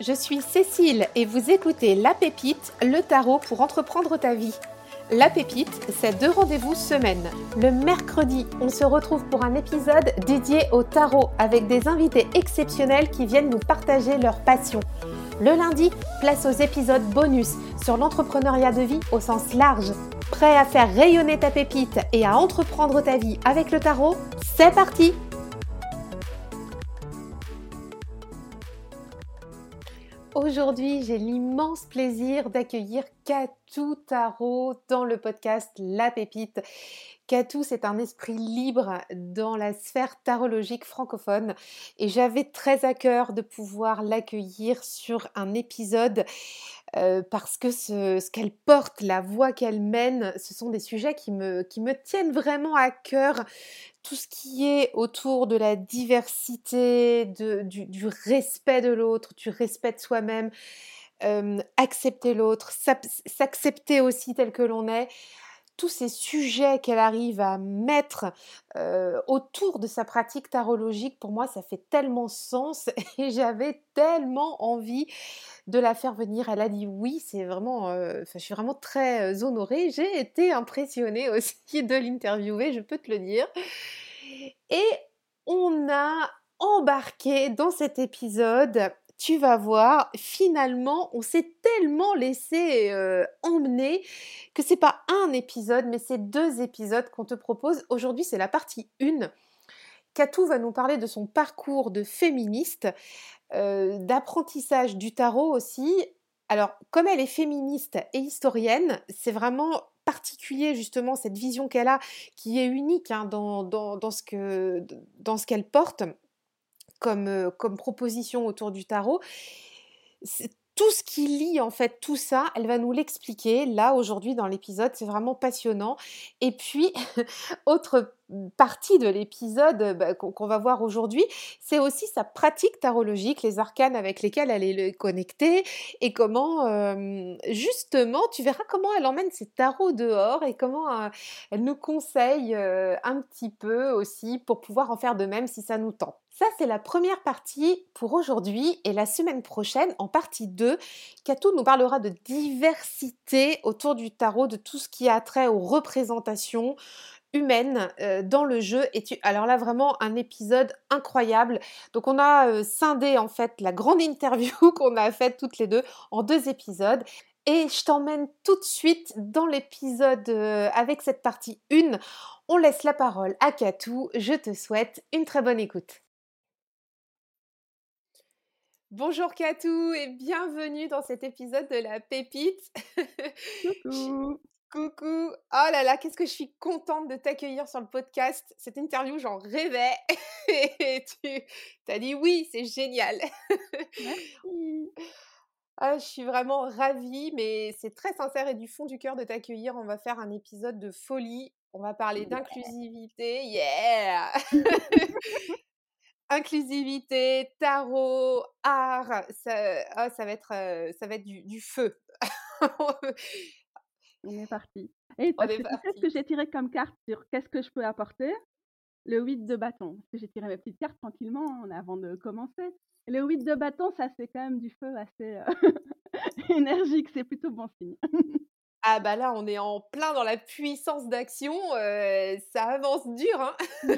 je suis Cécile et vous écoutez La Pépite, le tarot pour entreprendre ta vie. La Pépite, c'est deux rendez-vous semaine. Le mercredi, on se retrouve pour un épisode dédié au tarot avec des invités exceptionnels qui viennent nous partager leur passion. Le lundi, place aux épisodes bonus sur l'entrepreneuriat de vie au sens large. Prêt à faire rayonner ta pépite et à entreprendre ta vie avec le tarot? C'est parti Aujourd'hui, j'ai l'immense plaisir d'accueillir Katou Tarot dans le podcast La Pépite. Katou, c'est un esprit libre dans la sphère tarologique francophone et j'avais très à cœur de pouvoir l'accueillir sur un épisode parce que ce, qu'elle porte, la voix qu'elle mène, ce sont des sujets qui me, qui me tiennent vraiment à cœur. Tout ce qui est autour de la diversité, du, respect de l'autre, du respect de soi-même, accepter l'autre, s'accepter aussi tel que l'on est, tous ces sujets qu'elle arrive à mettre euh, autour de sa pratique tarologique, pour moi, ça fait tellement sens et j'avais tellement envie de la faire venir. Elle a dit oui, c'est vraiment, euh, je suis vraiment très honorée. J'ai été impressionnée aussi de l'interviewer, je peux te le dire. Et on a embarqué dans cet épisode tu vas voir, finalement, on s'est tellement laissé euh, emmener que c'est pas un épisode, mais c'est deux épisodes qu'on te propose. Aujourd'hui, c'est la partie 1. Katou va nous parler de son parcours de féministe, euh, d'apprentissage du tarot aussi. Alors, comme elle est féministe et historienne, c'est vraiment particulier justement cette vision qu'elle a, qui est unique hein, dans, ce qu'elle porte comme, euh, comme proposition autour du tarot tout ce qui lie en fait tout ça, elle va nous l'expliquer là aujourd'hui dans l'épisode, c'est vraiment passionnant. Et puis, autre partie de l'épisode bah, qu'on va voir aujourd'hui, c'est aussi sa pratique tarologique, les arcanes avec lesquels elle est connectée. Et comment justement, tu verras comment elle emmène ses tarots dehors et comment euh, elle nous conseille euh, un petit peu aussi pour pouvoir en faire de même si ça nous tente. Ça, c'est la première partie pour aujourd'hui. Et la semaine prochaine, en partie 2, Katou nous parlera de diversité autour du tarot, de tout ce qui a trait aux représentations humaines euh, dans le jeu. Alors là, vraiment un épisode incroyable. Donc on a euh, scindé en fait la grande interview qu'on a faite toutes les deux en deux épisodes. Et je t'emmène tout de suite dans l'épisode euh, avec cette partie 1. On laisse la parole à Katou. Je te souhaite une très bonne écoute. Bonjour Katou et bienvenue dans cet épisode de La Pépite. Coucou. Coucou. Oh là là, qu'est-ce que je suis contente de t'accueillir sur le podcast. Cette interview, j'en rêvais. et tu as dit oui, c'est génial. Merci. Ah, je suis vraiment ravie, mais c'est très sincère et du fond du cœur de t'accueillir. On va faire un épisode de folie. On va parler d'inclusivité. Yeah inclusivité, tarot, art, ça, ça va être, ça va être du, feu. On est parti. Et parce que ce que j'ai tiré comme carte sur qu'est-ce que je peux apporter? Le 8 de bâton. Parce que j'ai tiré mes petites cartes tranquillement hein, avant de commencer. le 8 de bâton, ça c'est quand même du feu assez énergique, c'est plutôt bon signe. ah bah là, on est en plein dans la puissance d'action, ça avance dur. Hein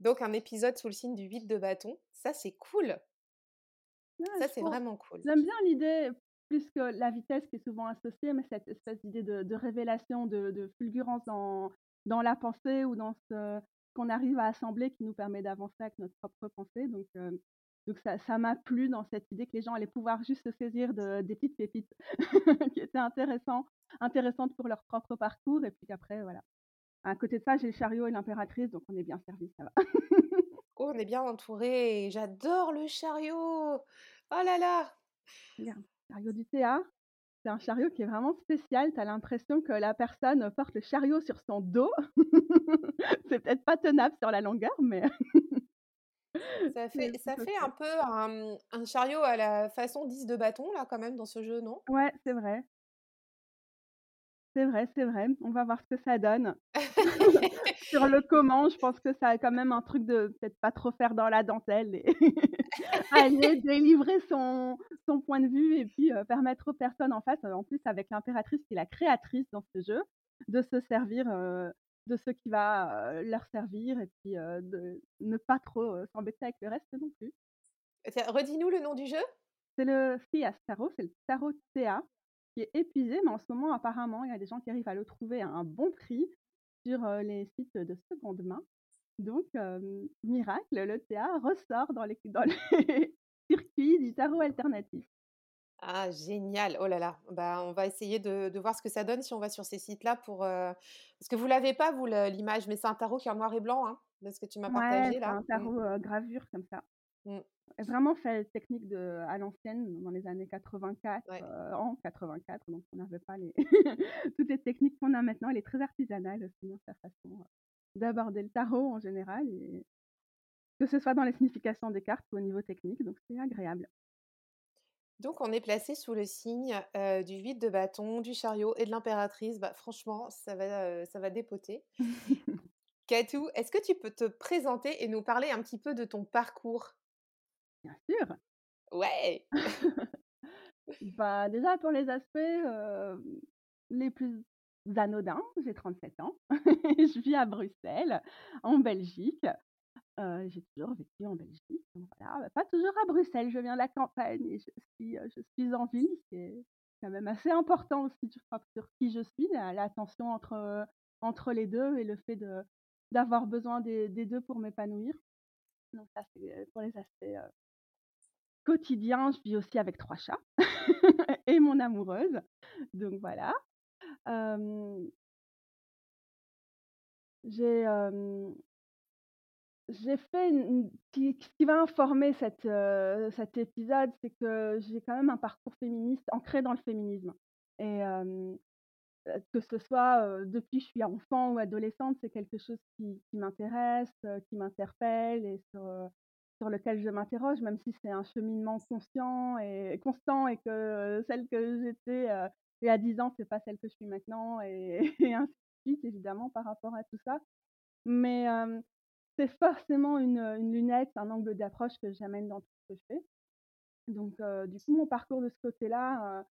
Donc un épisode sous le signe du vide de bâton, ça c'est cool. ça c'est vraiment cool. J'aime bien l'idée, plus que la vitesse qui est souvent associée, mais cette espèce d'idée de, révélation, de, fulgurance dans, dans la pensée ou dans ce qu'on arrive à assembler qui nous permet d'avancer avec notre propre pensée. Donc, donc ça, ça m'a plu dans cette idée que les gens allaient pouvoir juste se saisir de, des petites pépites qui étaient intéressantes, intéressantes pour leur propre parcours et puis qu'après, voilà, à côté de ça, j'ai le chariot et l'impératrice, donc on est bien servi, ça va. oh, on est bien entouré. J'adore le chariot. Oh là là. Regarde, chariot du théâtre. C'est un chariot qui est vraiment spécial. Tu as l'impression que la personne porte le chariot sur son dos. c'est peut-être pas tenable sur la longueur, mais. ça fait, ça fait un peu un, un, chariot à la façon 10 de bâton, là, quand même, dans ce jeu, non? Ouais, c'est vrai. C'est vrai, c'est vrai. On va voir ce que ça donne. Sur le comment, je pense que ça a quand même un truc de peut-être pas trop faire dans la dentelle et aller délivrer son, son point de vue et puis permettre aux personnes en face, en plus avec l'impératrice qui est la créatrice dans ce jeu, de se servir de ce qui va leur servir et puis de ne pas trop s'embêter avec le reste non plus. Redis-nous le nom du jeu C'est le Fias Tarot, c'est le tarot TA qui est épuisé, mais en ce moment apparemment il y a des gens qui arrivent à le trouver à un bon prix sur les sites de seconde main. Donc, miracle, le TA ressort dans les, dans les circuits du tarot alternatif. Ah, génial. Oh là là. Bah, on va essayer de, voir ce que ça donne si on va sur ces sites-là pour. Parce que vous l'avez pas, vous, l'image, mais c'est un tarot qui est en noir et blanc, hein, de ce que tu m'as partagé là. un mmh. tarot gravure comme ça. Mmh. Vraiment fait technique de, à l'ancienne, dans les années 84, en 84, donc on n'avait pas les toutes les techniques qu'on a maintenant. Elle est très artisanale aussi dans sa façon d'aborder le tarot en général, et que ce soit dans les significations des cartes ou au niveau technique, donc c'est agréable. Donc on est placé sous le signe du vide de bâton, du chariot et de l'impératrice. Bah, franchement, ça va, ça va dépoter. Katou, est-ce que tu peux te présenter et nous parler un petit peu de ton parcours? Bien sûr. Ouais. bah, déjà pour les aspects les plus anodins, j'ai 37 ans. je vis à Bruxelles, en Belgique. j'ai toujours vécu en Belgique, voilà, bah, pas toujours à Bruxelles, je viens de la campagne et je suis, je suis en ville, c'est quand même assez important aussi sur, qui je suis, la, tension entre, entre les deux et le fait de, d'avoir besoin des, des deux pour m'épanouir. Donc ça, c'est pour les aspects quotidiens. Je vis aussi avec trois chats et mon amoureuse. Donc voilà. j'ai j'ai fait ce qui va informer cette, cet épisode, c'est que j'ai quand même un parcours féministe ancré dans le féminisme. Et que ce soit depuis que je suis enfant ou adolescente, c'est quelque chose qui, m'intéresse, qui m'interpelle et sur lequel je m'interroge, même si c'est un cheminement conscient et constant et que celle que j'étais il y a 10 ans, c'est pas celle que je suis maintenant et, ainsi de suite, évidemment, par rapport à tout ça. Mais c'est forcément une, lunette, un angle d'approche que j'amène dans tout ce que je fais. Donc, du coup, mon parcours de ce côté-là,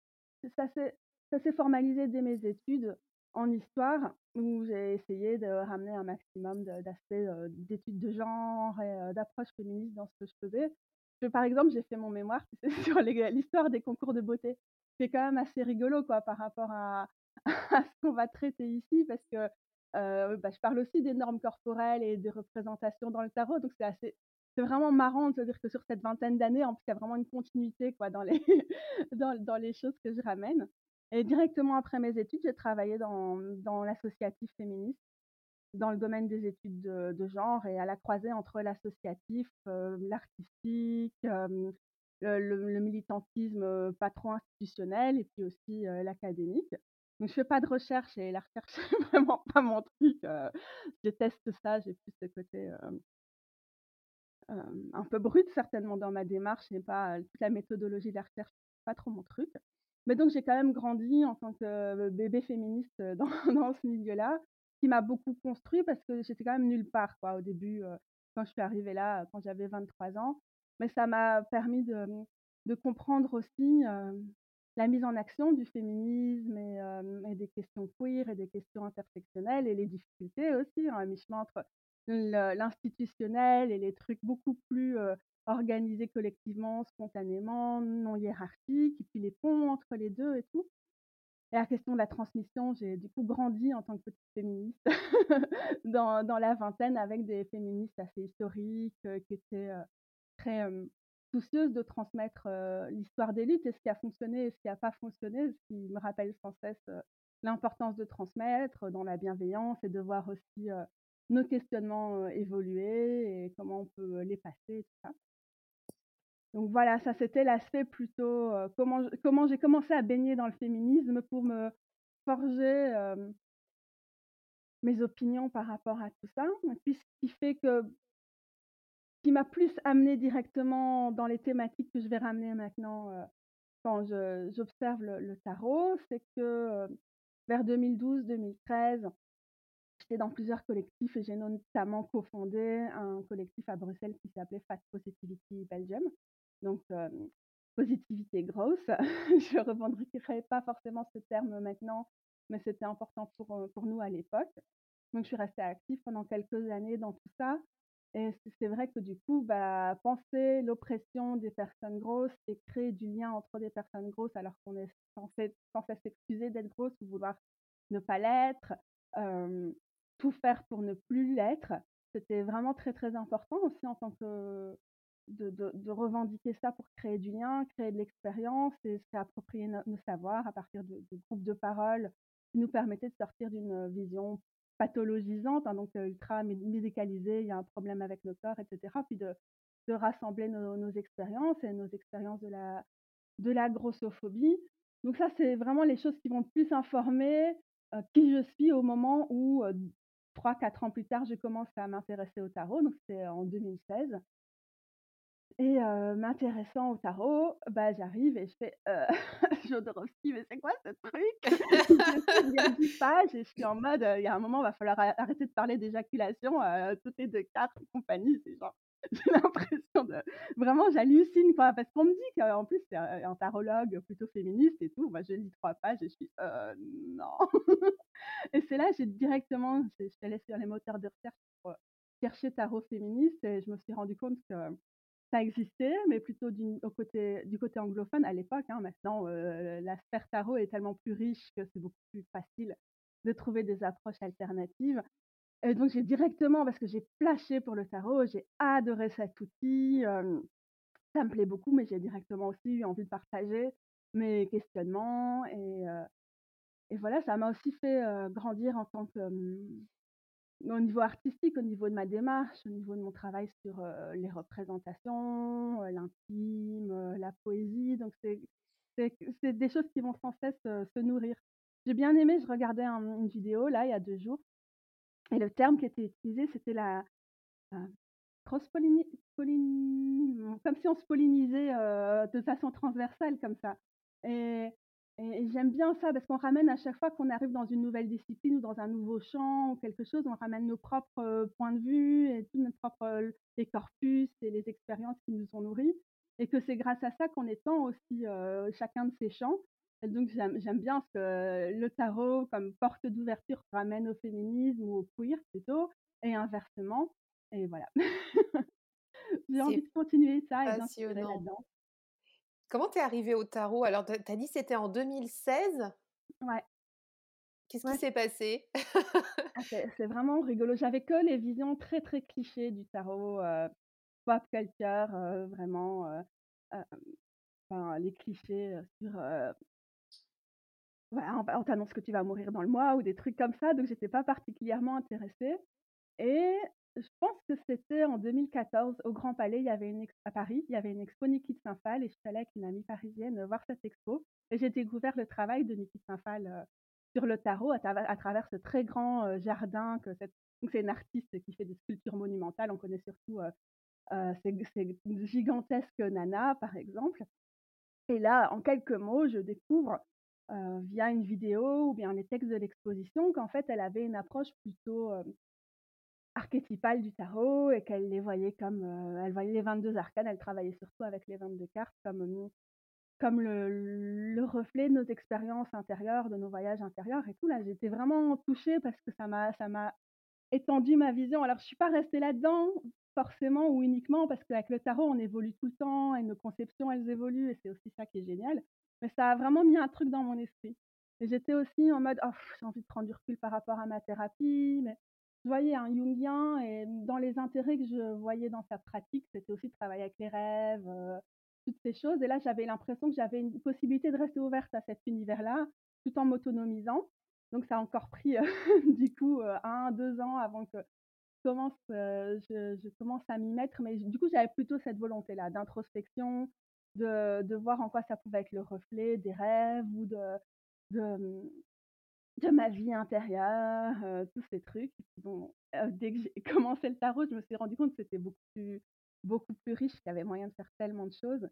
ça s'est formalisé dès mes études en histoire, où j'ai essayé de ramener un maximum d'aspects d'études de genre et d'approche féministe dans ce que je faisais. par exemple, j'ai fait mon mémoire sur l'histoire des concours de beauté. C'est quand même assez rigolo quoi, par rapport à, ce qu'on va traiter ici, parce que bah, je parle aussi des normes corporelles et des représentations dans le tarot, donc c'est assez, c'est vraiment marrant de se dire que sur cette vingtaine d'années, en plus, il y a vraiment une continuité quoi, dans, les dans, les choses que je ramène. Et directement après mes études, j'ai travaillé dans, l'associatif féministe, dans le domaine des études de, genre et à la croisée entre l'associatif, l'artistique, le, militantisme pas trop institutionnel et puis aussi l'académique. Donc, je fais pas de recherche et la recherche, c'est vraiment pas mon truc. je déteste ça. J'ai plus ce côté un peu brut, certainement, dans ma démarche et pas toute la méthodologie de la recherche, pas trop mon truc. Mais donc, j'ai quand même grandi en tant que bébé féministe dans, dans ce milieu-là, qui m'a beaucoup construit parce que j'étais quand même nulle part, quoi, au début, quand je suis arrivée là, quand j'avais 23 ans. Mais ça m'a permis de, de comprendre aussi la mise en action du féminisme et, des questions queer et des questions intersectionnelles et les difficultés aussi, hein, mi-chemin entre l'institutionnel et les trucs beaucoup plus organisés collectivement, spontanément, non hiérarchiques, et puis les ponts entre les deux et tout. Et la question de la transmission, j'ai du coup grandi en tant que petite féministe dans, la vingtaine avec des féministes assez historiques qui étaient très soucieuse de transmettre l'histoire des luttes et ce qui a fonctionné et ce qui n'a pas fonctionné, ce qui me rappelle sans cesse l'importance de transmettre dans la bienveillance et de voir aussi nos questionnements évoluer et comment on peut les passer, tout ça. Donc voilà, ça c'était l'aspect plutôt comment, j'ai commencé à baigner dans le féminisme pour me forger mes opinions par rapport à tout ça. Et puis ce qui fait que qui m'a plus amené directement dans les thématiques que je vais ramener maintenant quand j'observe le, tarot, c'est que vers 2012-2013, j'étais dans plusieurs collectifs et j'ai notamment cofondé un collectif à Bruxelles qui s'appelait Fast Positivity Belgium, Donc, positivité grosse. Je ne revendiquerai pas forcément ce terme maintenant, mais c'était important pour, pour nous à l'époque. Donc, je suis restée active pendant quelques années dans tout ça. Et c'est vrai que du coup, bah, penser l'oppression des personnes grosses et créer du lien entre des personnes grosses alors qu'on est censé, censé s'excuser d'être grosse ou vouloir ne pas l'être, tout faire pour ne plus l'être, c'était vraiment très très important aussi en tant que de, revendiquer ça pour créer du lien, créer de l'expérience et se réapproprier nos, savoirs à partir de, groupes de parole qui nous permettaient de sortir d'une vision pathologisante, hein, donc ultra médicalisée, il y a un problème avec le corps, etc. Puis de, rassembler nos, nos, expériences et nos expériences de la, de la grossophobie. Donc ça, c'est vraiment les choses qui vont plus informer qui je suis au moment où, trois, quatre ans plus tard, je commence à m'intéresser au tarot, donc c'était en 2016. Et m'intéressant au tarot, bah, j'arrive et je fais euh, mais c'est quoi ce truc? Je 10 pages et je suis en mode, il y a un moment, il va falloir arrêter de parler d'éjaculation, euh, toutes les deux, quatre compagnie. C'est genre, j'ai l'impression de. Vraiment, j'hallucine, quoi, parce qu'on me dit qu'en plus, c'est un tarologue plutôt féministe et tout. Moi, je lis trois pages et je suis, euh, non. et c'est là, j'ai directement, je suis allée sur les moteurs de recherche pour chercher tarot féministe et je me suis rendu compte que ça existait, mais plutôt du, côté, anglophone à l'époque. Hein, maintenant, euh, la sphère tarot est tellement plus riche que c'est beaucoup plus facile de trouver des approches alternatives. Et donc, j'ai directement, parce que j'ai plashé pour le tarot, j'ai adoré cet outil. ça me plaît beaucoup, mais j'ai directement aussi eu envie de partager mes questionnements. Et, et voilà, ça m'a aussi fait grandir en tant que au niveau artistique, au niveau de ma démarche, au niveau de mon travail sur les représentations, l'intime, la poésie. Donc, c'est des choses qui vont sans cesse se nourrir. J'ai bien aimé, je regardais une vidéo là, il y a deux jours. Et le terme qui était utilisé, c'était la cross comme si on se pollinisait de façon transversale comme ça. Et et, j'aime bien ça parce qu'on ramène à chaque fois qu'on arrive dans une nouvelle discipline ou dans un nouveau champ ou quelque chose, on ramène nos propres points de vue et tous nos propres les corpus et les expériences qui nous ont nourris. Et que c'est grâce à ça qu'on étend aussi chacun de ces champs. Et donc j'aime bien ce que le tarot comme porte d'ouverture ramène au féminisme ou au queer plutôt, et inversement. Et voilà. J'ai envie de continuer ça et d'inspirer là-dedans. Comment t'es arrivée au tarot? Alors, tu as dit c'était en 2016 Ouais. Qu'est-ce qui s'est passé? Ah, c'est, vraiment rigolo. J'avais que les visions très très clichés du tarot, pop culture, vraiment, enfin, les clichés sur on, t'annonce que tu vas mourir dans le mois ou des trucs comme ça, donc j'étais pas particulièrement intéressée. Et je pense que c'était en 2014 au Grand Palais, il y avait une à Paris, il y avait une expo Niki de Saint-Phal et je suis allée avec une amie parisienne voir cette expo et j'ai découvert le travail de Niki de Saint-Phal sur le tarot à, travers ce très grand jardin que cette donc c'est une artiste qui fait des sculptures monumentales, on connaît surtout ces, gigantesques nanas par exemple. Et là, en quelques mots, je découvre via une vidéo ou bien les textes de l'exposition qu'en fait elle avait une approche plutôt archétypale du tarot et qu'elle les voyait comme, elle voyait les 22 arcanes, elle travaillait surtout avec les 22 cartes comme, comme le, le reflet de nos expériences intérieures, de nos voyages intérieurs et tout. Là, j'étais vraiment touchée parce que ça m'a, ça m'a étendu ma vision. Alors, je suis pas restée là-dedans forcément ou uniquement parce qu'avec le tarot, on évolue tout le temps et nos conceptions, elles évoluent et c'est aussi ça qui est génial. Mais ça a vraiment mis un truc dans mon esprit. Et j'étais aussi en mode, oh, j'ai envie de prendre du recul par rapport à ma thérapie, mais je voyais un Jungien et dans les intérêts que je voyais dans sa pratique, c'était aussi de travailler avec les rêves, toutes ces choses. Et là, j'avais l'impression que j'avais une possibilité de rester ouverte à cet univers-là, tout en m'autonomisant. Donc, ça a encore pris, du coup, un, deux ans avant que je commence, je, commence à m'y mettre. Mais du coup, j'avais plutôt cette volonté-là d'introspection, de, voir en quoi ça pouvait être le reflet des rêves ou de, de ma vie intérieure, tous ces trucs. Bon, dès que j'ai commencé le tarot, je me suis rendu compte que c'était beaucoup plus, beaucoup plus riche, qu'il y avait moyen de faire tellement de choses.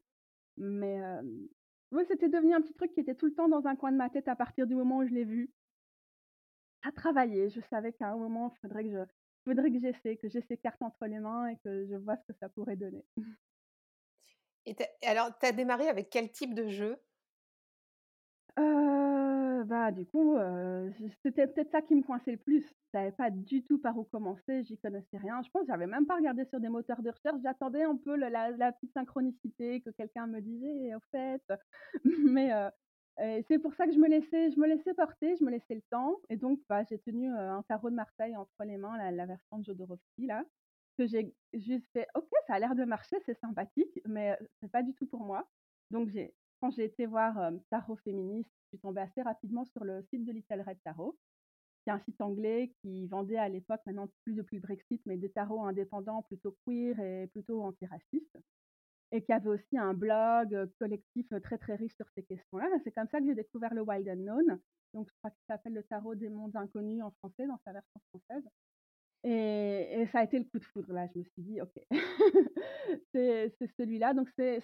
Mais oui, c'était devenu un petit truc qui était tout le temps dans un coin de ma tête à partir du moment où je l'ai vu. À travailler, je savais qu'à un moment, il faudrait que je, faudrait que j'essaie, que j'ai ces cartes entre les mains et que je vois ce que ça pourrait donner. Et alors, tu as démarré avec quel type de jeu? Bah, du coup, c'était peut-être ça qui me coinçait le plus. Je savais pas du tout par où commencer, j'y connaissais rien. Je pense que j'avais même pas regardé sur des moteurs de recherche. J'attendais un peu la petite synchronicité que quelqu'un me disait: «Au fait» mais c'est pour ça que je me laissais je me laissais porter, je me laissais le temps et donc bah, j'ai tenu, un tarot de Marseille entre les mains, la la version de Jodorowsky là, que j'ai juste fait: «OK, ça a l'air de marcher, c'est sympathique, mais c'est pas du tout pour moi». Donc j'ai quand j'ai été voir, Tarot féministe, je suis tombée assez rapidement sur le site de Little Red Tarot. C'est un site anglais qui vendait à l'époque, maintenant plus depuis le Brexit, mais des tarots indépendants plutôt queer et plutôt antiracistes et qui avait aussi un blog collectif très très riche sur ces questions-là. C'est comme ça que j'ai découvert le Wild Unknown. Donc, je crois qu'il s'appelle le tarot des mondes inconnus en français, dans sa version française. Et, et, ça a été le coup de foudre. Là, je me suis dit, OK, c'est celui-là. Donc, c'est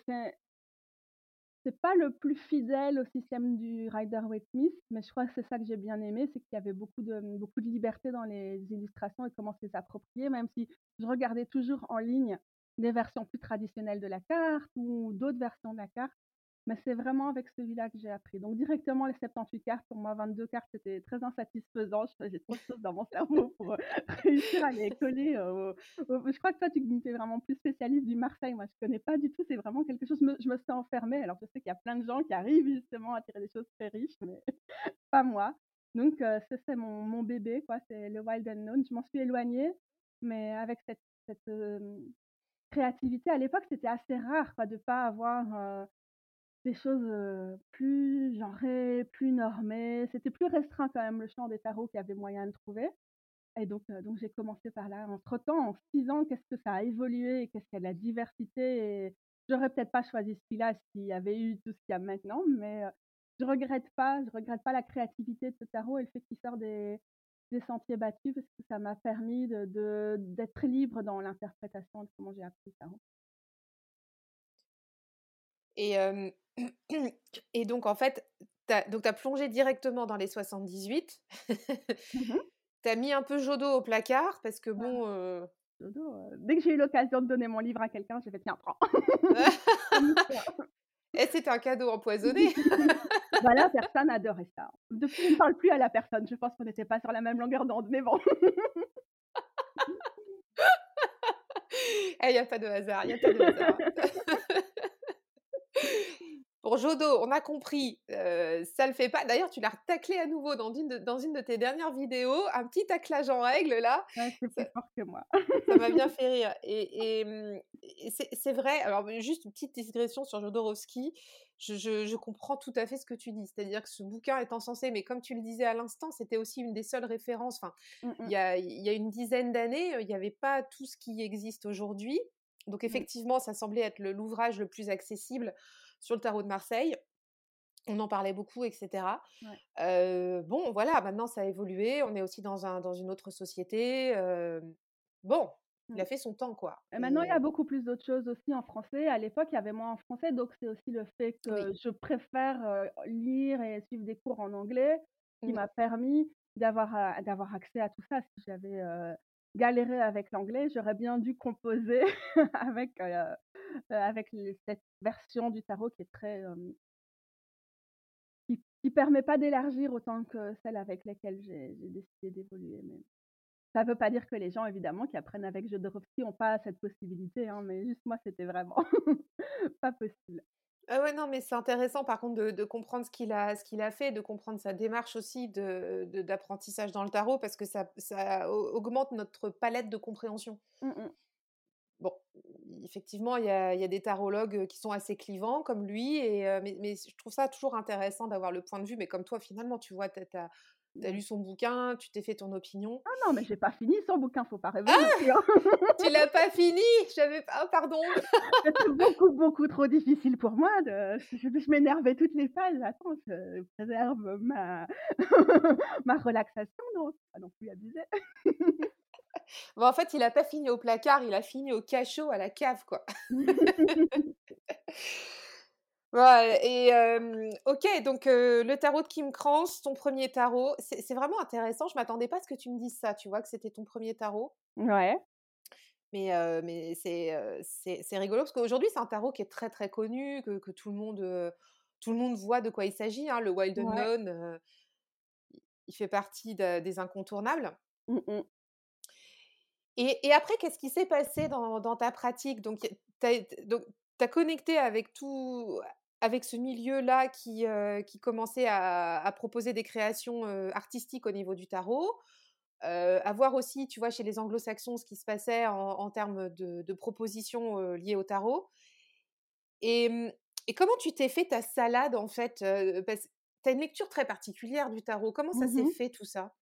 c'est pas le plus fidèle au système du Rider-Waite-Smith, mais je crois que c'est ça que j'ai bien aimé, c'est qu'il y avait beaucoup de, beaucoup de liberté dans les illustrations et comment se les approprier, même si je regardais toujours en ligne des versions plus traditionnelles de la carte ou d'autres versions de la carte. Mais c'est vraiment avec celui-là que j'ai appris. Donc directement les 78 cartes, pour moi 22 cartes, c'était très insatisfaisant. J'ai trop de choses dans mon cerveau pour euh, réussir à les coller. je crois que toi, tu es vraiment plus spécialiste du Marseille. Moi, je connais pas du tout. C'est vraiment quelque chose. Je me, suis enfermée. Alors je sais qu'il y a plein de gens qui arrivent justement à tirer des choses très riches, mais pas moi. Donc euh, c'est mon, mon, bébé, quoi. C'est le Wild Unknown. Je m'en suis éloignée, mais avec cette, cette euh, créativité à l'époque, c'était assez rare quoi, de pas avoir des choses, plus genrées, plus normées. C'était plus restreint quand même le champ des tarots qu'il y avait moyen de trouver et donc donc j'ai commencé par là. Entre-temps, en 6 ans, qu'est-ce que ça a évolué qu'est-ce qu'il y a de la diversité? Et j'aurais peut-être pas choisi celui-là s'il y avait eu tout ce qu'il y a maintenant, mais je regrette pas je regrette pas la créativité de ce tarot et le fait qu'il sort des sentiers battus parce que ça m'a permis de d'être libre dans l'interprétation de comment j'ai appris le tarot. Et Et donc, en fait, tu as, plongé directement dans les 78. Mmh tu as mis un peu Jodo au placard parce que bon. Euh Jodo, euh, dès que j'ai eu l'occasion de donner mon livre à quelqu'un, j'ai fait tiens, prends. Et c'était un cadeau empoisonné. voilà, personne adorait ça. Depuis, je ne parle plus à la personne. Je pense qu'on n'était pas sur la même longueur d'onde, mais bon. Il n'y a pas de hasard, il n'y a pas de hasard. Pour Jodo, on a compris, euh, ça le fait pas. D'ailleurs, tu l'as taclé à nouveau dans une, de, dans une de tes dernières vidéos, un petit taclage en règle là. c'est plus fort que moi. ça m'a bien fait rire. Et, et, mmh, c'est vrai, alors juste une petite digression sur Jodorowsky, je, je, comprends tout à fait ce que tu dis. C'est-à-dire que ce bouquin est encensé, mais comme tu le disais à l'instant, c'était aussi une des seules références. Enfin, mmh, il y, a, y a une dizaine d'années, il n'y avait pas tout ce qui existe aujourd'hui. Donc effectivement, ça semblait être l'ouvrage le plus accessible sur le tarot de Marseille. On en parlait beaucoup, etc. bon, voilà, maintenant ça a évolué. On est aussi dans, un, dans une autre société. bon, il a mmh. fait son temps, quoi. Et maintenant, il y a beaucoup plus d'autres choses aussi en français. À l'époque, il y avait moins en français, donc c'est aussi le fait que je préfère lire et suivre des cours en anglais qui mmh. m'a permis d'avoir d'avoir accès à tout ça. Si j'avais galéré avec l'anglais, j'aurais bien dû composer avec avec cette version du tarot qui est très qui, qui permet pas d'élargir autant que celle avec laquelle j'ai décidé d'évoluer. Ça veut pas dire que les gens évidemment qui apprennent avec Jodorowsky n'ont pas cette possibilité, hein, mais juste moi c'était vraiment pas possible. Ah ouais, non, mais c'est intéressant par contre de, comprendre ce qu'il a, ce qu'il a fait, de comprendre sa démarche aussi de, d'apprentissage dans le tarot parce que ça, ça augmente notre palette de compréhension. Mmh bon, effectivement, il y a, y a, des tarologues qui sont assez clivants comme lui, et, mais, mais, je trouve ça toujours intéressant d'avoir le point de vue, mais comme toi finalement, tu vois, tu as, tu as lu son bouquin, tu t'es fait ton opinion. Ah non, mais j'ai pas fini son bouquin, faut pas rêver. Ah tu l'as pas fini J'avais pas, ah, pardon. C'était beaucoup, beaucoup trop difficile pour moi. De... Je, m'énervais toutes les pages. Attends, je préserve ma, ma relaxation, non, pas non plus abusé. bon, en fait, il a pas fini au placard, il a fini au cachot à la cave, quoi. Ouais, et ok, donc le tarot de Kim Krans, ton premier tarot, c'est vraiment intéressant. Je m'attendais pas à ce que tu me dises ça, tu vois, que c'était ton premier tarot. Ouais. Mais, mais c'est, rigolo parce qu'aujourd'hui, c'est un tarot qui est très, très connu, que, que tout, le monde, tout le monde voit de quoi il s'agit. Hein, le Wild Unknown, il fait partie des incontournables. Mmh et, et, après, qu'est-ce qui s'est passé dans, dans, ta pratique? Donc, tu as, connecté avec tout, avec ce milieu-là qui, qui commençait à, à, proposer des créations artistiques au niveau du tarot. Euh, à voir aussi, tu vois, chez les anglo-saxons, ce qui se passait en, termes de, propositions liées au tarot. Mmh, et, comment tu t'es fait ta salade, en fait Tu as une lecture très particulière du tarot. Comment ça s'est mmh fait, tout ça?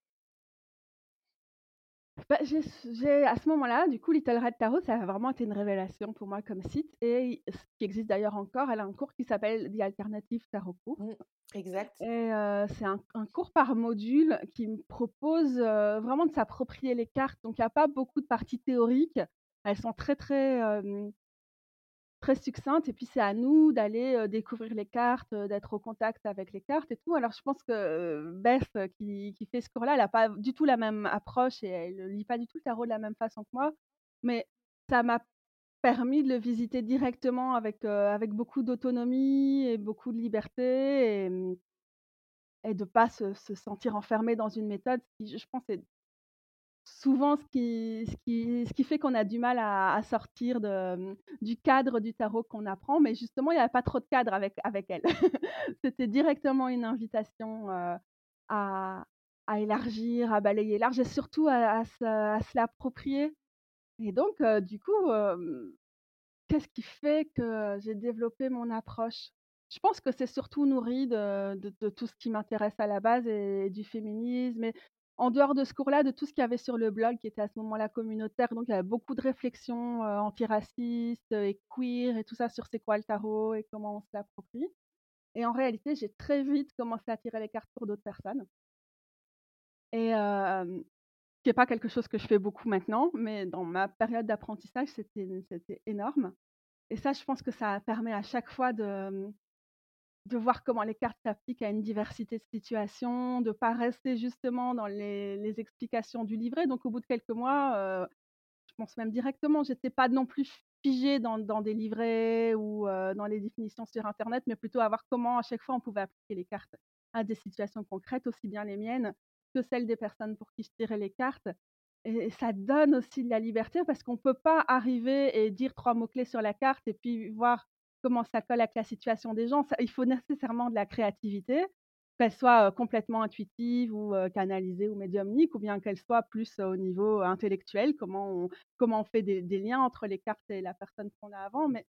Bah, j'ai, à ce moment-là, du coup, Little Red Tarot, ça a vraiment été une révélation pour moi comme site et ce qui existe d'ailleurs encore, elle a un cours qui s'appelle The Alternative Tarot Cours. Mmh, exact. Et c'est un, cours par module qui me propose vraiment de s'approprier les cartes. Donc, il n'y a pas beaucoup de parties théoriques. Elles sont très, très très succincte et puis c'est à nous d'aller découvrir les cartes, d'être au contact avec les cartes et tout. Alors je pense que Beth qui, qui, fait ce cours-là, elle n'a pas du tout la même approche et elle ne lit pas du tout le tarot de la même façon que moi, mais ça m'a permis de le visiter directement avec, avec beaucoup d'autonomie et beaucoup de liberté et, mmh, de ne pas se, se, sentir enfermé dans une méthode qui, je pense, est souvent ce qui, fait qu'on a du mal à, sortir mmh, du cadre du tarot qu'on apprend, mais justement, il n'y avait pas trop de cadre avec, elle. C'était directement une invitation à, à, élargir, à balayer large et surtout à, se, l'approprier. Et donc, du coup, qu'est-ce qui fait que j'ai développé mon approche? Je pense que c'est surtout nourri de, tout ce qui m'intéresse à la base et, du féminisme en dehors de ce cours-là, de tout ce qu'il y avait sur le blog, qui était à ce moment-là communautaire, donc il y avait beaucoup de réflexions euh, antiracistes et queer et tout ça sur c'est quoi le tarot et comment on se l'approprie. Et en réalité, j'ai très vite commencé à tirer les cartes pour d'autres personnes. Et euh, qui n'est pas quelque chose que je fais beaucoup maintenant, mais dans ma période d'apprentissage, c'était énorme. Et ça, je pense que ça permet à chaque fois de, de voir comment les cartes s'appliquent à une diversité de situations, de ne pas rester justement dans les, explications du livret. Donc, au bout de quelques mois, euh, je pense même directement, j'étais pas non plus figée dans, des livrets ou euh, dans les définitions sur Internet, mais plutôt à voir comment à chaque fois on pouvait appliquer les cartes à des situations concrètes, aussi bien les miennes que celles des personnes pour qui je tirais les cartes. Et ça donne aussi de la liberté parce qu'on ne peut pas arriver et dire trois mots-clés sur la carte et puis voir comment ça colle avec la situation des gens. il faut nécessairement de la créativité, qu'elle soit complètement intuitive ou canalisée ou médiumnique, ou bien qu'elle soit plus au niveau intellectuel, comment on, comment on fait des, liens entre les cartes et la personne qu'on a avant. Mais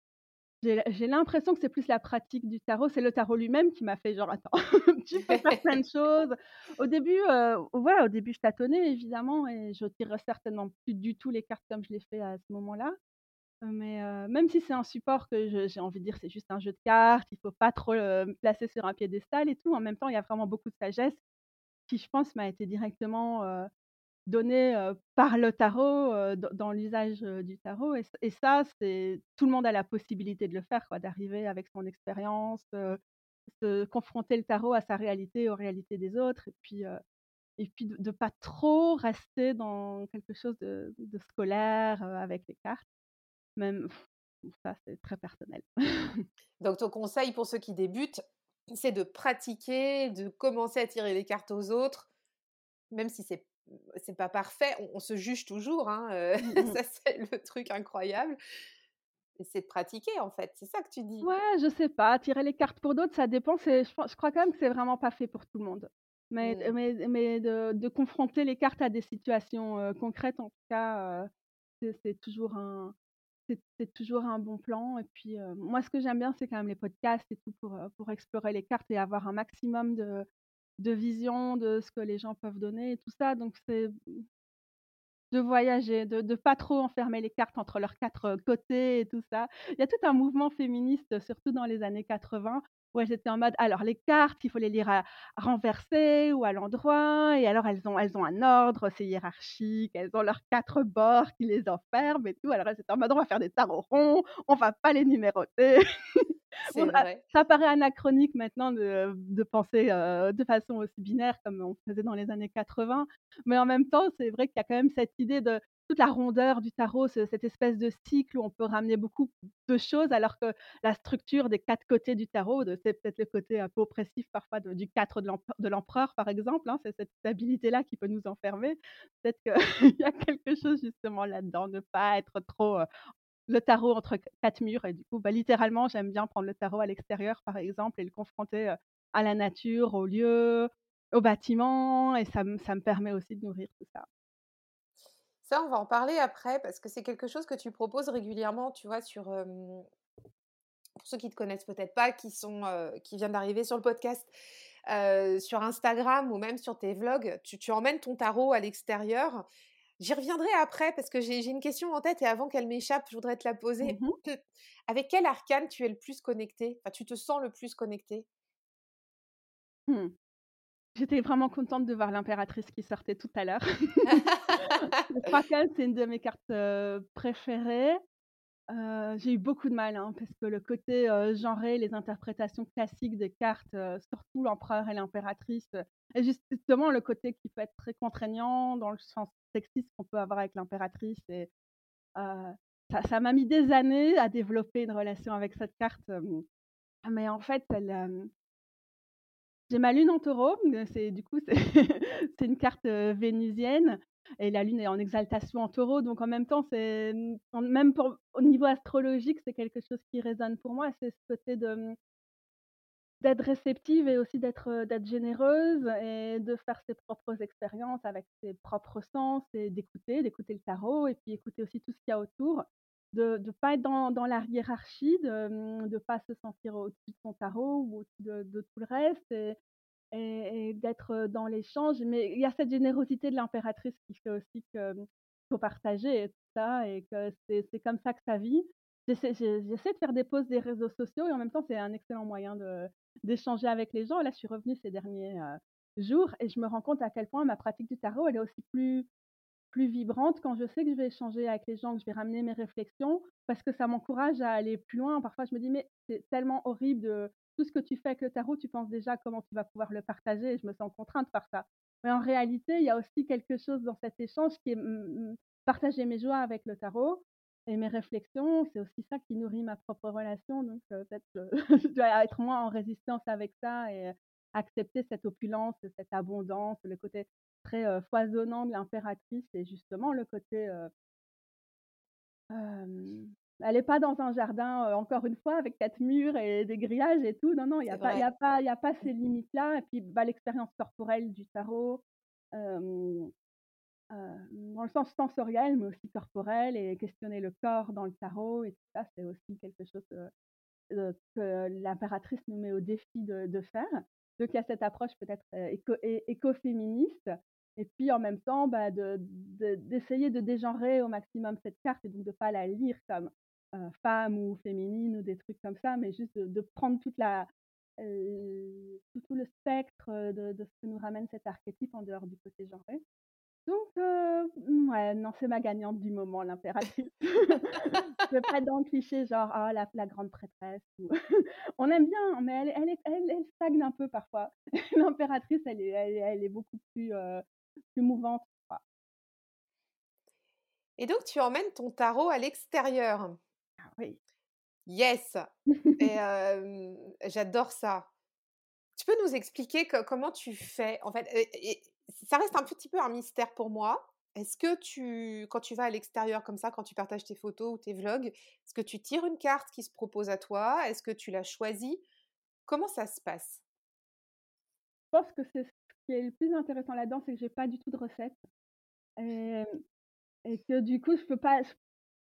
j'ai l'impression que c'est plus la pratique du tarot. C'est le tarot lui-même qui m'a fait genre, attends, tu plein de choses. Au début, ouais, au début, je tâtonnais évidemment et je tirerais certainement plus du tout les cartes comme je l'ai fait à ce moment-là. Mais même si c'est un support que j'ai envie de dire, c'est juste un jeu de cartes, il faut pas trop me placer sur un piédestal et tout. En même temps, il y a vraiment beaucoup de sagesse qui, je pense, m'a été directement donnée par le tarot, dans l'usage du tarot. Et, ça, c'est tout le monde a la possibilité de le faire, d'arriver avec son expérience, de confronter le tarot à sa réalité, aux réalités des autres, et puis et puis de, ne pas trop rester dans quelque chose de scolaire avec les cartes. Même ça, c'est très personnel. Donc ton conseil pour ceux qui débutent, c'est de pratiquer, de commencer à tirer les cartes aux autres, même si c'est c'est pas parfait, on, se juge toujours, hein, mmh. ça c'est le truc incroyable. C'est de pratiquer en fait, c'est ça que tu dis. Ouais, je sais pas, tirer les cartes pour d'autres, ça dépend. Je, je crois quand même que c'est vraiment pas fait pour tout le monde. Mais, mmh. mais, mais de, de, confronter les cartes à des situations concrètes, en tout cas, c'est toujours un, c'est toujours un bon plan. Et puis, moi, ce que j'aime bien, c'est quand même les podcasts et tout pour, pour explorer les cartes et avoir un maximum de, de vision de ce que les gens peuvent donner et tout ça. Donc, c'est de voyager, de ne pas trop enfermer les cartes entre leurs quatre côtés et tout ça. Il y a tout un mouvement féministe, surtout dans les années 80, Ouais, j'étais en mode, alors les cartes, il faut les lire à, renverser ou à l'endroit, et alors elles ont, elles ont un ordre, c'est hiérarchique, elles ont leurs quatre bords qui les enferment et tout. Alors elles étaient en mode, on va faire des tarots ronds, on va pas les numéroter. ça paraît anachronique maintenant de, de penser euh, de façon aussi binaire comme on faisait dans les années 80, mais en même temps, c'est vrai qu'il y a quand même cette idée de toute la rondeur du tarot, cette espèce de cycle où on peut ramener beaucoup de choses, alors que la structure des quatre côtés du tarot, c'est peut-être le côté un peu oppressif parfois du 4 de l'empereur, par exemple, hein, c'est cette stabilité-là qui peut nous enfermer. Peut-être qu'il y a quelque chose justement là-dedans, ne pas être trop le tarot entre quatre murs. Et du coup, bah, littéralement, j'aime bien prendre le tarot à l'extérieur, par exemple, et le confronter à la nature, au lieu, au bâtiment, et ça, ça me permet aussi de nourrir tout ça. Ça, on va en parler après parce que c'est quelque chose que tu proposes régulièrement, tu vois, sur pour ceux qui te connaissent peut-être pas, qui sont qui viennent d'arriver sur le podcast, sur Instagram ou même sur tes vlogs, tu, tu emmènes ton tarot à l'extérieur. J'y reviendrai après parce que j'ai une question en tête et avant qu'elle m'échappe, je voudrais te la poser. Mmh Avec quel arcane tu es le plus connecté? Enfin, tu te sens le plus connecté? Mmh. J'étais vraiment contente de voir l'impératrice qui sortait tout à l'heure. Le c'est une de mes cartes, préférées. j'ai eu beaucoup de mal, hein, parce que le côté, genré, les interprétations classiques des cartes, surtout l'empereur et l'impératrice, et justement le côté qui peut être très contraignant dans le sens sexiste qu'on peut avoir avec l'impératrice ça m'a mis des années à développer une relation avec cette carte, mais en fait, j'ai ma lune en taureau, du coup c'est une carte vénusienne et la lune est en exaltation en taureau, donc en même temps c'est même pour, au niveau astrologique c'est quelque chose qui résonne pour moi, c'est ce côté de d'être réceptive et aussi d'être d'être généreuse et de faire ses propres expériences avec ses propres sens et d'écouter, d'écouter le tarot et puis écouter aussi tout ce qu'il y a autour, de ne pas être dans, la hiérarchie, de ne pas se sentir au-dessus de son tarot ou au-dessus de, tout le reste et, d'être dans l'échange. Mais il y a cette générosité de l'impératrice qui fait aussi qu'il faut partager et tout ça et que c'est comme ça que ça vit. J'essaie de faire des pauses des réseaux sociaux et en même temps, c'est un excellent moyen d'échanger avec les gens. Là, je suis revenue ces derniers jours et je me rends compte à quel point ma pratique du tarot, elle est aussi plus, plus vibrante quand je sais que je vais échanger avec les gens, que je vais ramener mes réflexions, parce que ça m'encourage à aller plus loin. Parfois, je me dis, mais c'est tellement horrible de tout ce que tu fais avec le tarot, tu penses déjà comment tu vas pouvoir le partager et je me sens contrainte par ça. Mais en réalité, il y a aussi quelque chose dans cet échange qui est partager mes joies avec le tarot et mes réflexions, c'est aussi ça qui nourrit ma propre relation. Donc, peut-être que je dois être moins en résistance avec ça et accepter cette opulence, cette abondance, le côté très foisonnant de l'impératrice et justement le côté. N'est pas dans un jardin, encore une fois, avec quatre murs et des grillages et tout. Non, non, il n'y a, pas, y a, pas, y a pas ces limites-là. Et puis, bah, l'expérience corporelle du tarot, dans le sens sensoriel, mais aussi corporel, et questionner le corps dans le tarot, et tout ça, c'est aussi quelque chose que l'impératrice nous met au défi de, faire. Donc il y a cette approche peut-être éco, écoféministe, et puis en même temps bah, d'essayer de, de, dégenrer au maximum cette carte, et donc de ne pas la lire comme femme ou féminine ou des trucs comme ça, mais juste de, prendre toute la, tout, le spectre de, de, ce que nous ramène cet archétype en dehors du côté genré. Donc, ouais, non, c'est ma gagnante du moment, l'impératrice. Je veux pas être dans le cliché genre: «Ah la la grande prêtresse» on aime bien, mais elle elle elle elle stagne un peu parfois. L'impératrice, elle est elle est beaucoup plus, plus mouvante, Et donc tu emmènes ton tarot à l'extérieur? Oui. Yes! Et j'adore ça. Tu peux nous expliquer comment tu fais? En fait, ça reste un petit peu un mystère pour moi. Est-ce que tu, quand tu vas à l'extérieur comme ça, quand tu partages tes photos ou tes vlogs, est-ce que tu tires une carte qui se propose à toi? Est-ce que tu l'as choisie Comment ça se passe? Je pense que c'est ce qui est le plus intéressant là-dedans, c'est que j'ai pas du tout de recette. Et, que du coup, je peux pas,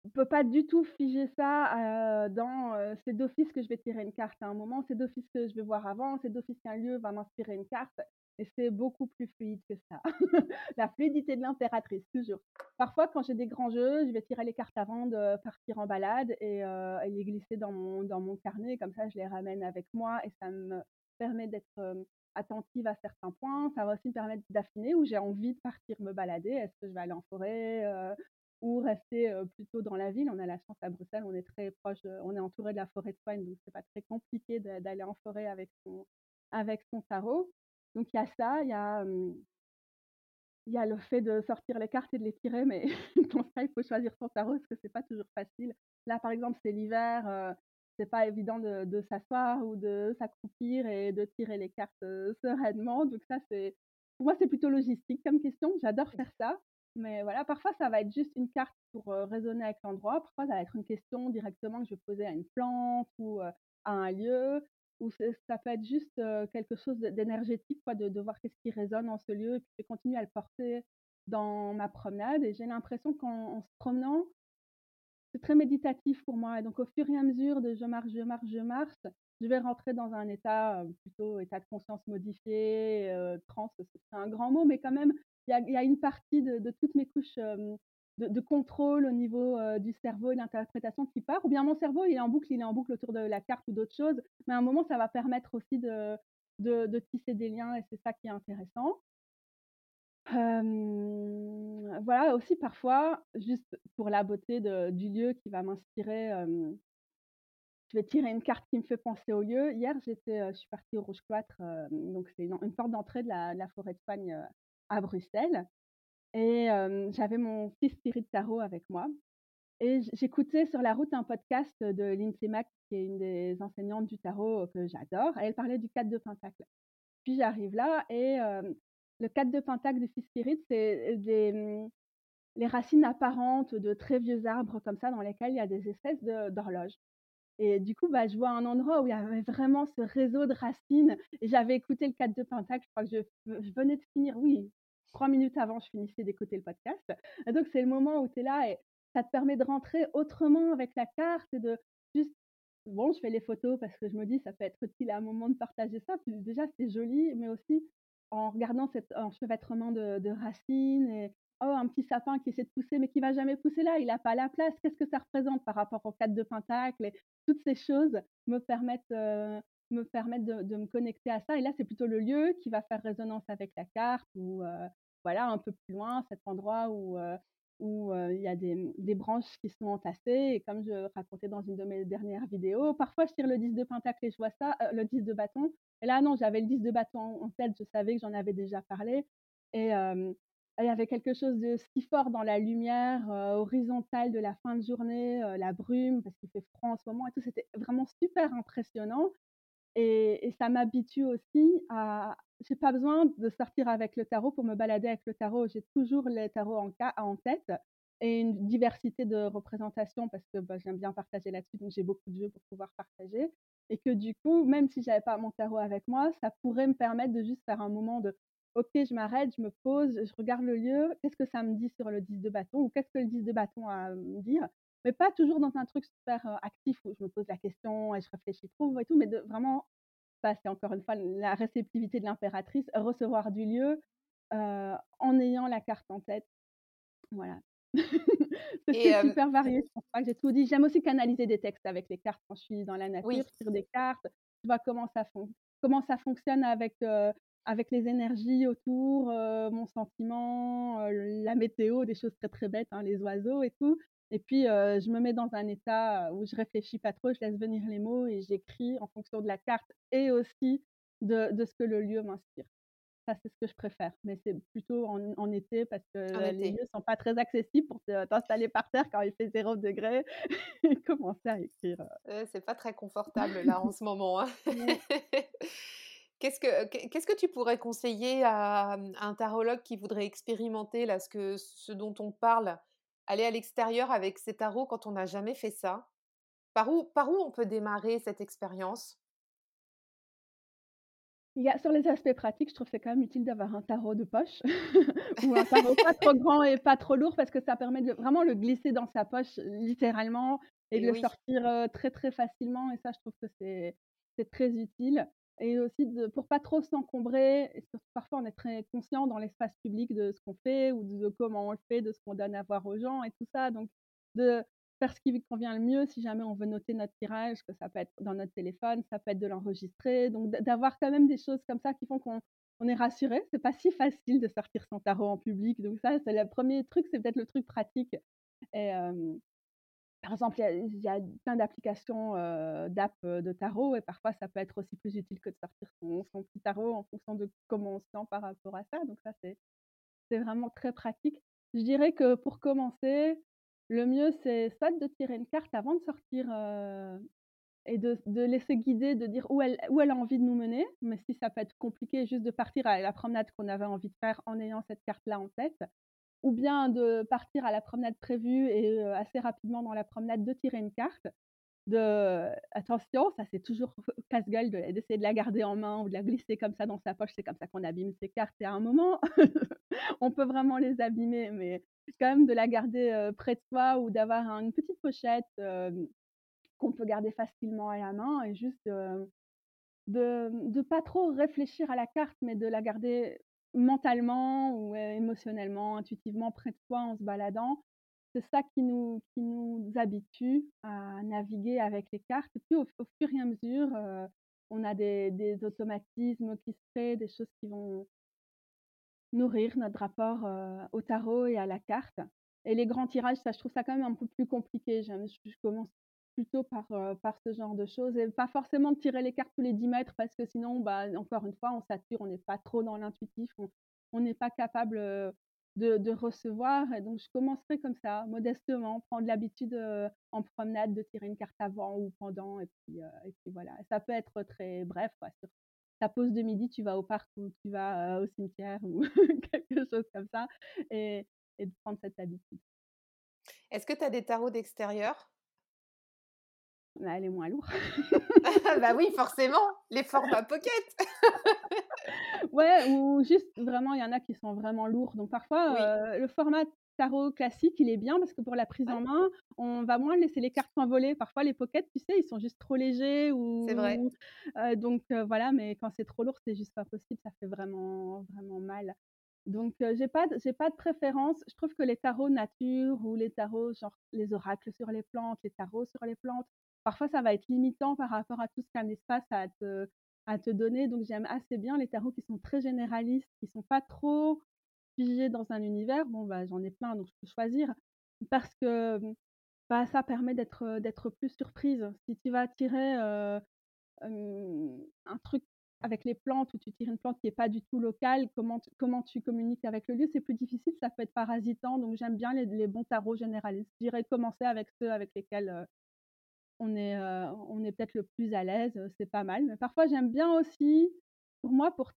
peux pas du tout figer ça dans c'est d'office que je vais tirer une carte à un moment, c'est d'office que je vais voir avant, c'est d'office qu'un lieu va m'inspirer une carte. Et c'est beaucoup plus fluide que ça. la fluidité de l'impératrice, toujours. Parfois, quand j'ai des grands jeux, je vais tirer les cartes avant de partir en balade et, euh, les glisser dans mon, dans mon carnet. Comme ça, je les ramène avec moi et ça me permet d'être attentive à certains points. Ça va aussi me permettre d'affiner où j'ai envie de partir me balader. Est-ce que je vais aller en forêt ou rester plutôt dans la ville On a la chance à Bruxelles, on est très proche, on est entouré de la forêt de Soigne, donc c'est pas très compliqué d'aller en forêt avec son, avec son tarot. Donc il y a ça, il y a il y a le fait de sortir les cartes et de les tirer, mais pour ça, il faut choisir son tarot parce que c'est pas toujours facile. Là, par exemple, c'est l'hiver, euh, c'est pas évident de, de s'asseoir ou de s'accroupir et de tirer les cartes euh, sereinement. Donc ça, c'est pour moi, c'est plutôt logistique comme question. J'adore faire ça. Mais voilà, parfois, ça va être juste une carte pour euh, raisonner avec l'endroit. Parfois, ça va être une question directement que je vais poser à une plante ou à un lieu ou ça peut être juste quelque chose d'énergétique, quoi, de, voir qu'est-ce qui résonne en ce lieu, et puis je continue à le porter dans ma promenade. Et j'ai l'impression qu'en se promenant, c'est très méditatif pour moi. Et donc, au fur et à mesure de je marche, je marche, je marche, je vais rentrer dans un état plutôt état de conscience modifié, euh, trans, c'est un grand mot, mais quand même, il y a, une partie de, de toutes mes couches de, contrôle au niveau du cerveau et l'interprétation qui part, ou bien mon cerveau il est en boucle, il est en boucle autour de la carte ou d'autres choses, mais à un moment ça va permettre aussi de, tisser des liens et c'est ça qui est intéressant. voilà aussi parfois, juste pour la beauté du lieu qui va m'inspirer, je vais tirer une carte qui me fait penser au lieu. Hier, j'étais, je suis partie au Rouge Cloître, donc c'est une, porte d'entrée de la, la forêt de Pagne à Bruxelles. Et j'avais mon fils Spirit Tarot avec moi. Et j'écoutais sur la route un podcast de Lindsay Mack, qui est une des enseignantes du tarot que j'adore. Et elle parlait du 4 de Pentacle. Puis j'arrive là et le 4 de Pentacle de Fils Spirit, c'est mmh, les racines apparentes de très vieux arbres comme ça dans lesquels il y a des espèces d'horloges. Et du coup, bah, je vois un endroit où il y avait vraiment ce réseau de racines. J'avais écouté le 4 de Pentacle, je crois que je venais de finir, oui, trois minutes avant, je finissais d'écouter le podcast. Et donc, c'est le moment où tu es là et ça te permet de rentrer autrement avec la carte et de juste. Bon, je fais les photos parce que je me dis, ça peut être utile à un moment de partager ça. Déjà, c'est joli, mais aussi en regardant cet enchevêtrement de, de racines et oh, un petit sapin qui essaie de pousser, mais qui va jamais pousser là, il n'a pas la place. Qu'est-ce que ça représente par rapport au cadre de Pentacle et Toutes ces choses me permettent, euh, me permettent de, me connecter à ça. Et là, c'est plutôt le lieu qui va faire résonance avec la carte ou euh, voilà, un peu plus loin, cet endroit où où il y a des, des, branches qui sont entassées. Et comme je racontais dans une de mes dernières vidéos, parfois je tire le 10 de pentacle et je vois ça, le 10 de bâton. Et là, non, j'avais le 10 de bâton en tête, je savais que j'en avais déjà parlé. Et il y avait quelque chose de si fort dans la lumière horizontale de la fin de journée, la brume, parce qu'il fait froid en ce moment et tout. C'était vraiment super impressionnant. Et, ça m'habitue aussi à, j'ai pas besoin de sortir avec le tarot pour me balader avec le tarot. J'ai toujours les tarots en, en tête et une diversité de représentations parce que bah, j'aime bien partager là-dessus, donc j'ai beaucoup de jeux pour pouvoir partager. Et que du coup, même si j'avais pas mon tarot avec moi, ça pourrait me permettre de juste faire un moment de OK, je m'arrête, je me pose, je regarde le lieu, qu'est-ce que ça me dit sur le 10 de bâton ou qu'est-ce que le 10 de bâton a à me dire? Mais pas toujours dans un truc super actif où je me pose la question et je réfléchis trop et tout, mais de vraiment c'est encore une fois la réceptivité de l'impératrice, recevoir du lieu en ayant la carte en tête. Voilà. c'est super varié, je pense pas que j'ai tout dit. J'aime aussi canaliser des textes avec les cartes quand je suis dans la nature, sur des cartes, je vois comment ça, comment ça fonctionne avec, avec les énergies autour, mon sentiment, la météo, des choses très très bêtes, hein, les oiseaux et tout. Et puis, je me mets dans un état où je réfléchis pas trop, je laisse venir les mots et j'écris en fonction de la carte et aussi de, de ce que le lieu m'inspire. Ça, c'est ce que je préfère. Mais c'est plutôt en, été parce que les lieux sont pas très accessibles pour t'installer par terre quand il fait 0 degré et commencer à écrire. c'est pas très confortable là en ce moment. Hein. Qu'est-ce que, qu'est-ce que tu pourrais conseiller à, un tarologue qui voudrait expérimenter là, ce, que, ce dont on parle aller à l'extérieur avec ses tarots quand on n'a jamais fait ça? Par où, par où on peut démarrer cette expérience? Il y a, sur les aspects pratiques, je trouve que c'est quand même utile d'avoir un tarot de poche ou un tarot pas trop grand et pas trop lourd parce que ça permet de vraiment le glisser dans sa poche littéralement et, de le sortir très très facilement et ça je trouve que c'est très utile et aussi de, pour pas trop s'encombrer. Parfois, on est très conscient dans l'espace public de ce qu'on fait ou de, comment on le fait, de ce qu'on donne à voir aux gens et tout ça. Donc, de faire ce qui convient le mieux si jamais on veut noter notre tirage, que ça peut être dans notre téléphone, ça peut être de l'enregistrer. Donc, d'avoir quand même des choses comme ça qui font qu'on on est rassuré. C'est pas si facile de sortir son tarot en public. Donc, ça, c'est le premier truc, c'est peut-être le truc pratique. Et, par exemple, il y, a plein d'applications d'app de tarot et parfois ça peut être aussi plus utile que de sortir son, petit tarot en fonction de comment on se sent par rapport à ça. Donc ça, c'est vraiment très pratique. Je dirais que pour commencer, le mieux, c'est soit de tirer une carte avant de sortir et de, laisser guider, de dire où elle, où elle a envie de nous mener. Mais si ça peut être compliqué, juste de partir à la promenade qu'on avait envie de faire en ayant cette carte-là en tête. Ou bien de partir à la promenade prévue et assez rapidement dans la promenade de tirer une carte de attention, ça c'est toujours casse-gueule d'essayer de, la garder en main ou de la glisser comme ça dans sa poche, c'est comme ça qu'on abîme ses cartes et à un moment, on peut vraiment les abîmer, mais quand même de la garder près de soi ou d'avoir une petite pochette qu'on peut garder facilement à la main et juste de ne pas trop réfléchir à la carte, mais de la garder mentalement ou émotionnellement, intuitivement près de soi en se baladant c'est ça qui nous, qui nous habitue à naviguer avec les cartes. Et puis au, fur et à mesure, on a des, des, automatismes qui se créent, des choses qui vont nourrir notre rapport au tarot et à la carte. Et les grands tirages, ça, je trouve ça quand même un peu plus compliqué. Je, je commence plutôt par, par ce genre de choses et pas forcément de tirer les cartes tous les 10 mètres parce que sinon, bah, encore une fois, on sature, on n'est pas trop dans l'intuitif, on n'est pas capable de, recevoir. Et donc, je commencerai comme ça, modestement, prendre l'habitude en promenade de tirer une carte avant ou pendant. Et puis, et puis voilà. Ça peut être très bref. Quoi. Sur ta pause de midi, tu vas au parc ou tu vas au cimetière ou quelque chose comme ça. Et, et de prendre cette habitude. Est-ce que tu as des tarots d'extérieur? Bah, elle est moins lourde. bah oui, forcément, les formats pocket. ouais, ou juste vraiment, il y en a qui sont vraiment lourds. Donc parfois, euh, le format tarot classique, il est bien parce que pour la prise en main, on va moins laisser les cartes s'envoler. Parfois, les pockets, tu sais, ils sont juste trop légers. Ou... C'est vrai. Euh, donc euh, voilà, mais quand c'est trop lourd, c'est juste pas possible. Ça fait vraiment, vraiment mal. Donc, j'ai pas, j'ai pas de préférence. Je trouve que les tarots nature ou les tarots, genre les oracles sur les plantes, les tarots sur les plantes, parfois ça va être limitant par rapport à tout ce qu'un espace a à te, donner. Donc j'aime assez bien les tarots qui sont très généralistes, qui sont pas trop figés dans un univers. Bon, bah, j'en ai plein, donc je peux choisir. Parce que bah, ça permet d'être, plus surprise. Si tu vas tirer un truc avec les plantes ou tu tires une plante qui n'est pas du tout locale, comment tu, comment tu communiques avec le lieu, c'est plus difficile, ça peut être parasitant. Donc j'aime bien les, les bons tarots généralistes. Je dirais commencer avec ceux avec lesquels on est, on est peut-être le plus à l'aise, c'est pas mal. Mais parfois, j'aime bien aussi, pour moi, pour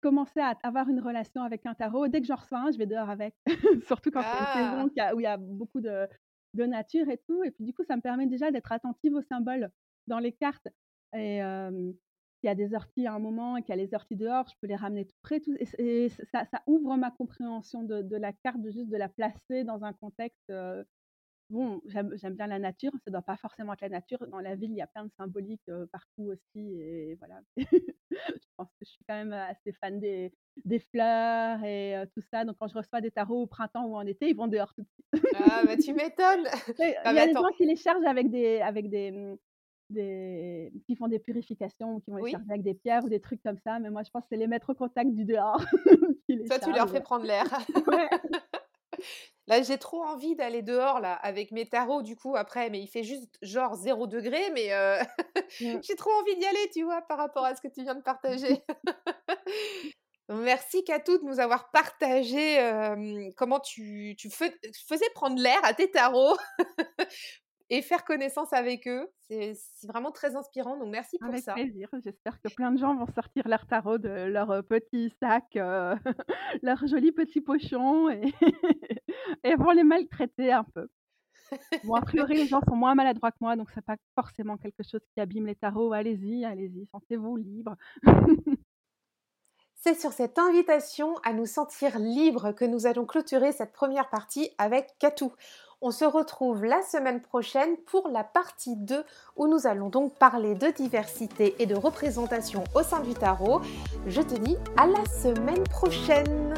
commencer à avoir une relation avec un tarot, dès que j'en reçois un, je vais dehors avec. Surtout quand c'est une saison ah! où il y a beaucoup de, de, nature et tout. Et puis, du coup, ça me permet déjà d'être attentive aux symboles dans les cartes. Et s'il y a des orties à un moment et qu'il y a les orties dehors, je peux les ramener tout près. Tout, et, ça, ça, ouvre ma compréhension de, de, la carte, de juste de la placer dans un contexte bon, j'aime bien la nature, ça ne doit pas forcément être la nature. Dans la ville, il y a plein de symboliques partout aussi. Et voilà. je pense que je suis quand même assez fan des, des fleurs et tout ça. Donc, quand je reçois des tarots au printemps ou en été, ils vont dehors tout de suite. ah, bah tu m'étonnes Il y a des gens qui les chargent avec des. Avec des mmh, des, qui font des purifications ou qui vont les charger avec des pierres ou des trucs comme ça, mais moi je pense que c'est les mettre au contact du dehors. Toi, tu leur fais prendre l'air. ouais. Là, j'ai trop envie d'aller dehors là avec mes tarots du coup après, mais il fait juste genre 0 degré, mais mmh. j'ai trop envie d'y aller, tu vois, par rapport à ce que tu viens de partager. Merci Katou de nous avoir partagé comment tu, tu faisais prendre l'air à tes tarots et faire connaissance avec eux. C'est vraiment très inspirant, donc merci pour ça. Avec plaisir. J'espère que plein de gens vont sortir leur tarot de leur euh, petit sac, euh, leur joli petit pochon et, et vont les maltraiter un peu. Bon, a priori, les gens sont moins maladroits que moi, donc c'est pas forcément quelque chose qui abîme les tarots. Allez-y, allez-y, sentez-vous libre. C'est sur cette invitation à nous sentir libres que nous allons clôturer cette première partie avec Katou. On se retrouve la semaine prochaine pour la partie 2 où nous allons donc parler de diversité et de représentation au sein du tarot. Je te dis à la semaine prochaine.